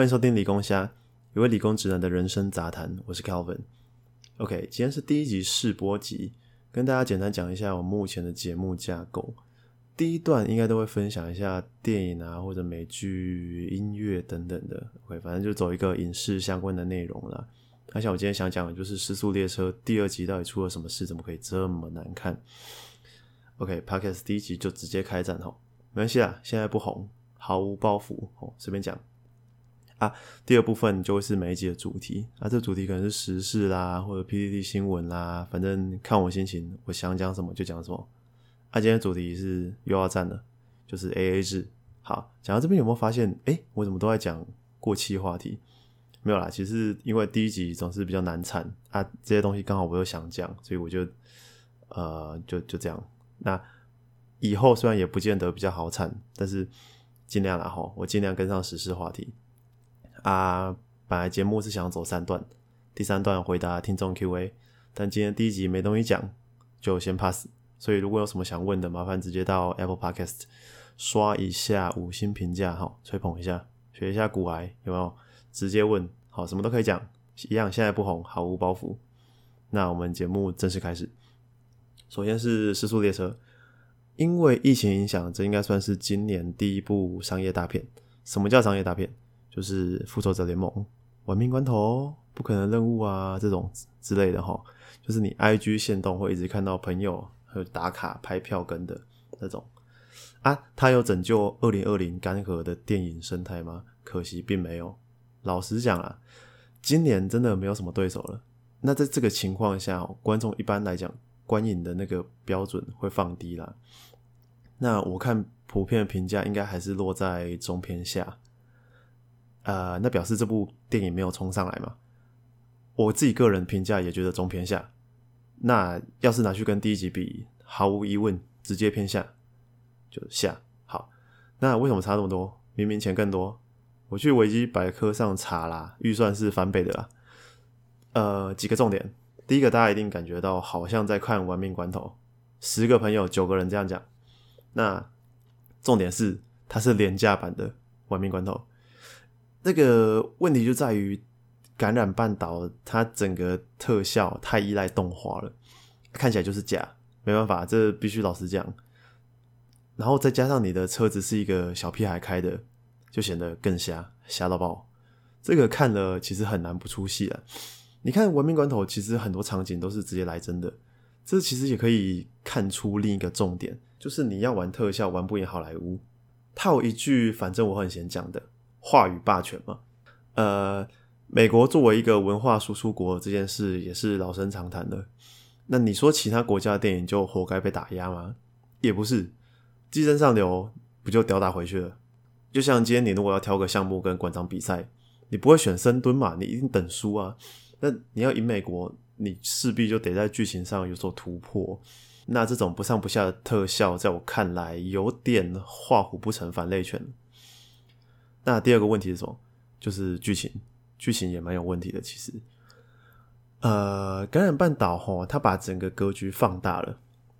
欢迎收听理工虾，一位理工直男的人生杂谈。我是 Calvin。OK，今天是第一集试播集，跟大家简单讲一下我目前的节目架构。第一段应该都会分享一下电影啊，或者美剧、音乐等等的。OK，反正就走一个影视相关的内容了。而且我今天想讲的就是《失速列车》第二集到底出了什么事，怎么可以这么难看？OK，Podcast 第一集就直接开战吼，没关系啦，现在不红，毫无包袱哦，随便讲。啊，第二部分就会是每一集的主题啊，这主题可能是时事啦，或者 PPT 新闻啦，反正看我心情，我想讲什么就讲什么。啊，今天主题是又要战了，就是 AA 制。好，讲到这边有没有发现？哎，我怎么都在讲过期话题？没有啦，其实因为第一集总是比较难产啊，这些东西刚好我又想讲，所以我就呃就就这样。那以后虽然也不见得比较好产，但是尽量啦哈，我尽量跟上时事话题。啊，本来节目是想走三段，第三段回答听众 Q&A，但今天第一集没东西讲，就先 pass。所以如果有什么想问的，麻烦直接到 Apple Podcast 刷一下五星评价，哈，吹捧一下，学一下古癌有没有？直接问，好，什么都可以讲，一样现在不红，毫无包袱。那我们节目正式开始。首先是《失速列车》，因为疫情影响，这应该算是今年第一部商业大片。什么叫商业大片？就是《复仇者联盟》《玩命关头》《不可能任务》啊，这种之类的哈。就是你 IG 线动会一直看到朋友和打卡拍票跟的那种啊。他有拯救二零二零干涸的电影生态吗？可惜并没有。老实讲啊，今年真的没有什么对手了。那在这个情况下，观众一般来讲观影的那个标准会放低啦。那我看普遍评价应该还是落在中偏下。呃，那表示这部电影没有冲上来嘛？我自己个人评价也觉得中偏下。那要是拿去跟第一集比，毫无疑问直接偏下，就下。好，那为什么差那么多？明明钱更多。我去维基百科上查啦，预算是翻倍的啦。呃，几个重点，第一个大家一定感觉到好像在看《玩命关头》，十个朋友九个人这样讲。那重点是它是廉价版的《玩命关头》。那个问题就在于感染半岛，它整个特效太依赖动画了，看起来就是假，没办法，这必须老实讲。然后再加上你的车子是一个小屁孩开的，就显得更瞎，瞎到爆。这个看了其实很难不出戏啊。你看《文明关头》，其实很多场景都是直接来真的，这其实也可以看出另一个重点，就是你要玩特效，玩不赢好莱坞。套一句，反正我很闲讲的。话语霸权嘛，呃，美国作为一个文化输出国，这件事也是老生常谈的。那你说其他国家的电影就活该被打压吗？也不是，寄生上流不就吊打回去了？就像今天你如果要挑个项目跟馆长比赛，你不会选深蹲嘛？你一定等输啊。那你要赢美国，你势必就得在剧情上有所突破。那这种不上不下的特效，在我看来有点画虎不成反类犬。那第二个问题是什么？就是剧情，剧情也蛮有问题的。其实，呃，感染半岛吼，它把整个格局放大了，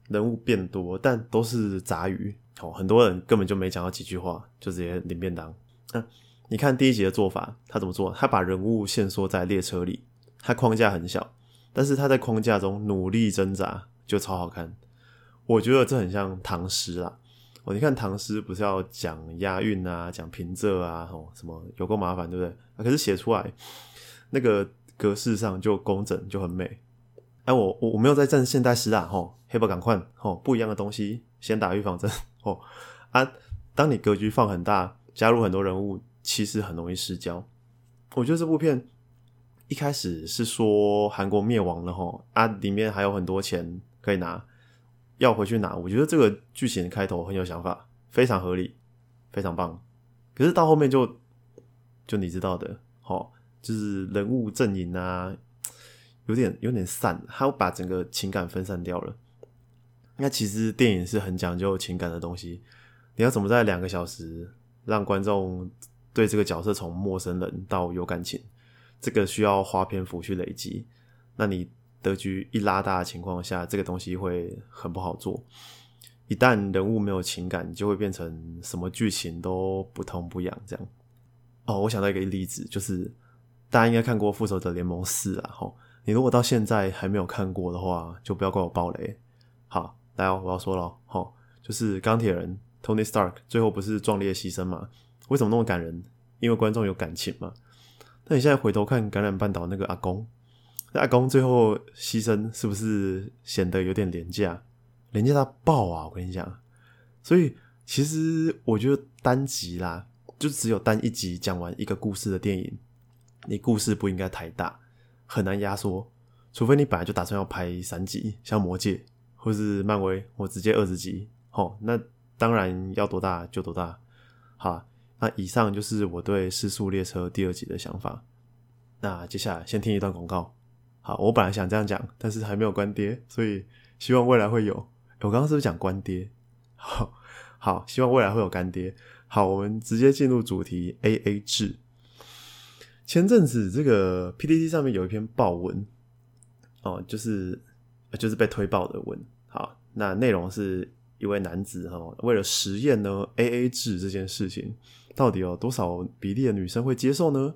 人物变多，但都是杂鱼哦。很多人根本就没讲到几句话，就直接领便当。那你看第一集的做法，他怎么做？他把人物限缩在列车里，他框架很小，但是他在框架中努力挣扎，就超好看。我觉得这很像唐诗啊。哦，你看唐诗不是要讲押韵啊，讲平仄啊，哦，什么有够麻烦，对不对？可是写出来那个格式上就工整，就很美。哎，我我我没有在站现代诗啊，吼，黑白赶快，吼，不一样的东西，先打预防针，吼啊。当你格局放很大，加入很多人物，其实很容易失焦。我觉得这部片一开始是说韩国灭亡了，吼啊，里面还有很多钱可以拿。要回去拿，我觉得这个剧情的开头很有想法，非常合理，非常棒。可是到后面就就你知道的，哦，就是人物阵营啊，有点有点散，他把整个情感分散掉了。那其实电影是很讲究情感的东西，你要怎么在两个小时让观众对这个角色从陌生人到有感情，这个需要花篇幅去累积。那你。格局一拉大的情况下，这个东西会很不好做。一旦人物没有情感，就会变成什么剧情都不痛不痒这样。哦，我想到一个例子，就是大家应该看过《复仇者联盟四》啊，吼，你如果到现在还没有看过的话，就不要怪我暴雷。好，来哦，我要说了，吼，就是钢铁人 Tony Stark 最后不是壮烈牺牲嘛？为什么那么感人？因为观众有感情嘛。那你现在回头看感染半岛那个阿公，阿公最后牺牲是不是显得有点廉价？廉价到爆啊！我跟你讲，所以其实我觉得单集啦。就只有单一集讲完一个故事的电影，你故事不应该太大，很难压缩。除非你本来就打算要拍三集，像《魔戒》或是漫威，我直接二十集，哦，那当然要多大就多大。好，那以上就是我对《失速列车》第二集的想法。那接下来先听一段广告。好，我本来想这样讲，但是还没有关爹，所以希望未来会有。我刚刚是不是讲关爹？好，好，希望未来会有干爹。好，我们直接进入主题。A A 制。前阵子这个 P D T 上面有一篇报文，哦，就是就是被推爆的文。好，那内容是一位男子哈，为了实验呢 A A 制这件事情，到底有多少比例的女生会接受呢？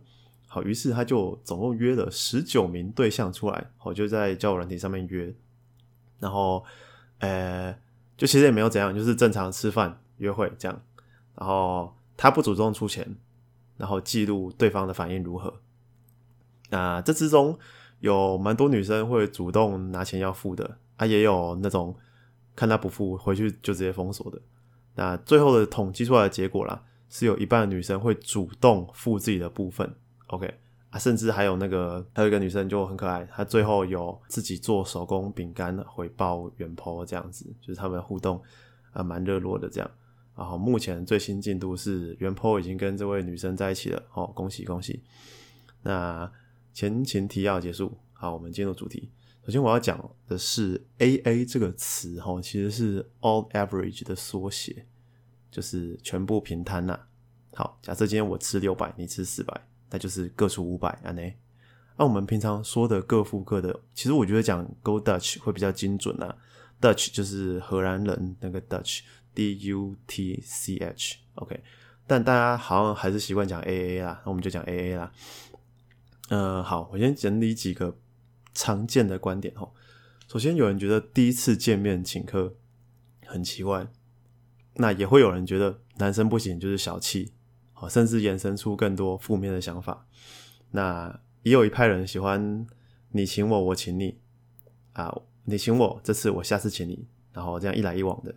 好，于是他就总共约了十九名对象出来，我就在交友软体上面约，然后呃，就其实也没有怎样，就是正常吃饭约会这样。然后他不主动出钱，然后记录对方的反应如何。那这之中有蛮多女生会主动拿钱要付的，啊，也有那种看他不付回去就直接封锁的。那最后的统计出来的结果啦，是有一半的女生会主动付自己的部分。OK 啊，甚至还有那个还有一个女生就很可爱，她最后有自己做手工饼干回报原 po 这样子，就是他们互动啊蛮热络的这样。然后目前最新进度是袁坡已经跟这位女生在一起了，哦，恭喜恭喜！那前情提要结束，好，我们进入主题。首先我要讲的是 “A A” 这个词，哈，其实是 “All Average” 的缩写，就是全部平摊呐。好，假设今天我吃六百，你吃四百，那就是各出五百，安呢？那我们平常说的各付各的，其实我觉得讲 “Go Dutch” 会比较精准啊。Dutch 就是荷兰人那个 Dutch。D U T C H，OK，但大家好像还是习惯讲 A A 啦，那我们就讲 A A 啦。呃，好，我先整理几个常见的观点哈。首先，有人觉得第一次见面请客很奇怪，那也会有人觉得男生不行就是小气，好，甚至衍生出更多负面的想法。那也有一派人喜欢你请我，我请你啊，你请我这次，我下次请你，然后这样一来一往的。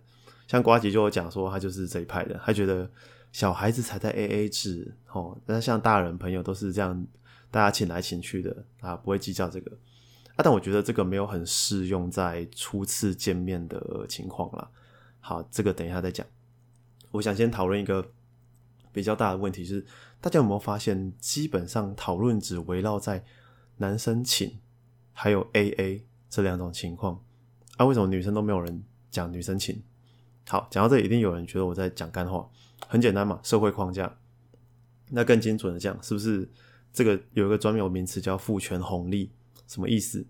像瓜吉就有讲说，他就是这一派的，他觉得小孩子才在 A A 制哦，那像大人朋友都是这样，大家请来请去的啊，不会计较这个啊。但我觉得这个没有很适用在初次见面的情况啦。好，这个等一下再讲。我想先讨论一个比较大的问题，是大家有没有发现，基本上讨论只围绕在男生请还有 A A 这两种情况啊？为什么女生都没有人讲女生请？好，讲到这里，一定有人觉得我在讲干话。很简单嘛，社会框架。那更精准的讲，是不是这个有一个专有名词叫父权红利？什么意思？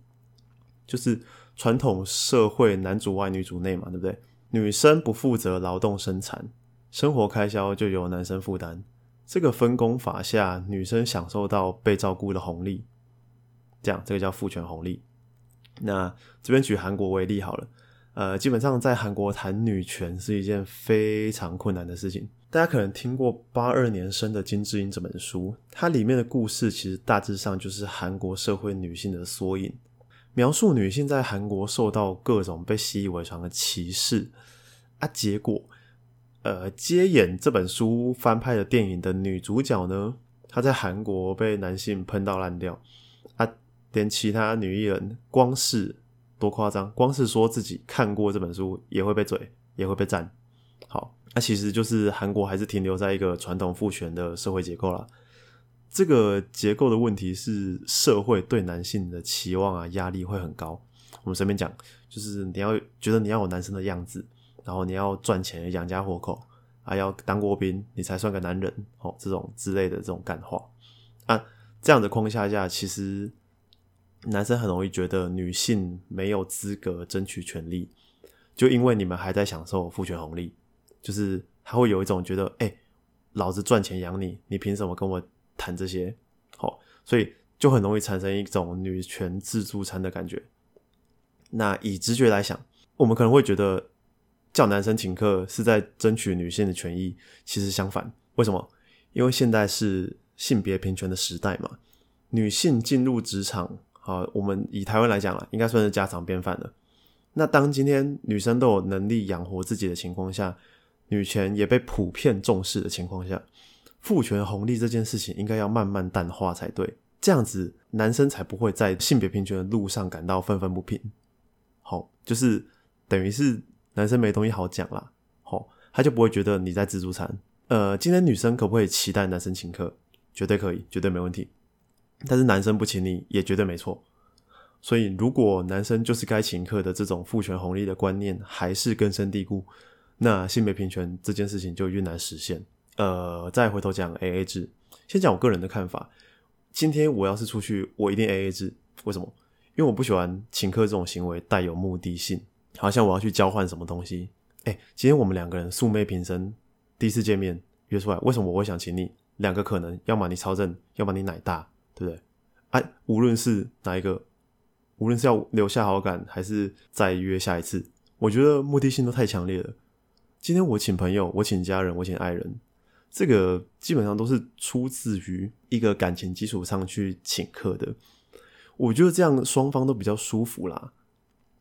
就是传统社会男主外女主内嘛，对不对？女生不负责劳动生产，生活开销就由男生负担。这个分工法下，女生享受到被照顾的红利。这样，这个叫父权红利。那这边举韩国为例好了。呃，基本上在韩国谈女权是一件非常困难的事情。大家可能听过八二年生的金智英这本书，它里面的故事其实大致上就是韩国社会女性的缩影，描述女性在韩国受到各种被习以为常的歧视啊。结果，呃，接演这本书翻拍的电影的女主角呢，她在韩国被男性喷到烂掉啊，连其他女艺人光是。多夸张！光是说自己看过这本书，也会被嘴，也会被赞。好，那其实就是韩国还是停留在一个传统父权的社会结构啦。这个结构的问题是，社会对男性的期望啊，压力会很高。我们随便讲，就是你要觉得你要有男生的样子，然后你要赚钱养家活口，还要当过兵，你才算个男人。哦，这种之类的这种干话啊，这样的框架下，其实。男生很容易觉得女性没有资格争取权利，就因为你们还在享受父权红利，就是他会有一种觉得，哎，老子赚钱养你，你凭什么跟我谈这些，好，所以就很容易产生一种女权自助餐的感觉。那以直觉来想，我们可能会觉得叫男生请客是在争取女性的权益，其实相反，为什么？因为现在是性别平权的时代嘛，女性进入职场，好，我们以台湾来讲了，应该算是家常便饭了。那当今天女生都有能力养活自己的情况下，女权也被普遍重视的情况下，父权红利这件事情应该要慢慢淡化才对，这样子男生才不会在性别平权的路上感到愤愤不平。好，就是等于是男生没东西好讲啦，好，他就不会觉得你在自助餐。呃，今天女生可不可以期待男生请客？绝对可以，绝对没问题。但是男生不请你也绝对没错。所以，如果男生就是该请客的这种父权红利的观念还是根深蒂固，那性别平权这件事情就越难实现。呃，再回头讲 A A 制，先讲我个人的看法。今天我要是出去，我一定 A A 制。为什么？因为我不喜欢请客这种行为带有目的性，好像我要去交换什么东西。哎，今天我们两个人素昧平生，第一次见面约出来，为什么我会想请你？两个可能，要么你超正，要么你奶大，对不对？哎，无论是哪一个，无论是要留下好感，还是再约下一次，我觉得目的性都太强烈了。今天我请朋友，我请家人，我请爱人，这个基本上都是出自于一个感情基础上去请客的。我觉得这样双方都比较舒服啦，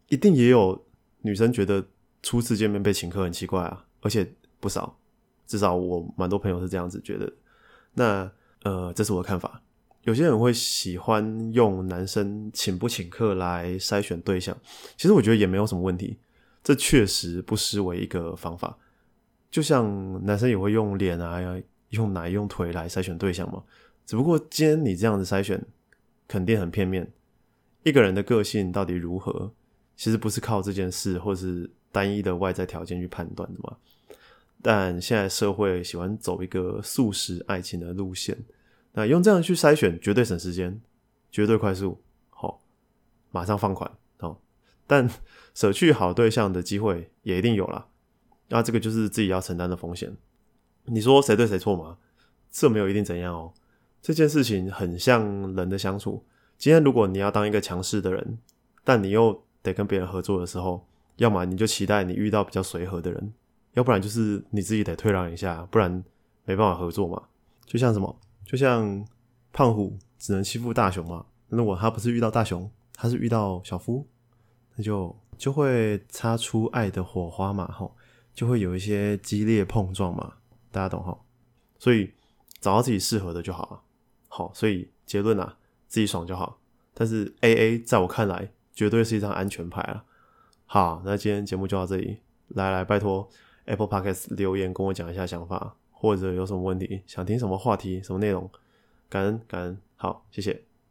一定也有女生觉得初次见面被请客很奇怪啊，而且不少，至少我蛮多朋友是这样子觉得。那呃，这是我的看法。有些人会喜欢用男生请不请客来筛选对象，其实我觉得也没有什么问题，这确实不失为一个方法。就像男生也会用脸啊、用奶、用腿来筛选对象嘛，只不过今天你这样子筛选。肯定很片面。一个人的个性到底如何，其实不是靠这件事或是单一的外在条件去判断的嘛。但现在社会喜欢走一个速食爱情的路线，那用这样去筛选，绝对省时间，绝对快速，好，马上放款，哦。但舍去好对象的机会也一定有了，那这个就是自己要承担的风险。你说谁对谁错吗？这没有一定怎样哦。这件事情很像人的相处。今天如果你要当一个强势的人，但你又得跟别人合作的时候，要么你就期待你遇到比较随和的人，要不然就是你自己得退让一下，不然没办法合作嘛。就像什么，就像胖虎只能欺负大雄嘛。那如果他不是遇到大雄，他是遇到小夫，那就就会擦出爱的火花嘛，吼，就会有一些激烈碰撞嘛，大家懂哈。所以找到自己适合的就好了。好，所以结论啊，自己爽就好。但是 A A 在我看来，绝对是一张安全牌啊。好，那今天节目就到这里。来来，拜托 Apple Podcast 留言跟我讲一下想法，或者有什么问题，想听什么话题、什么内容，感恩感恩。好，谢谢。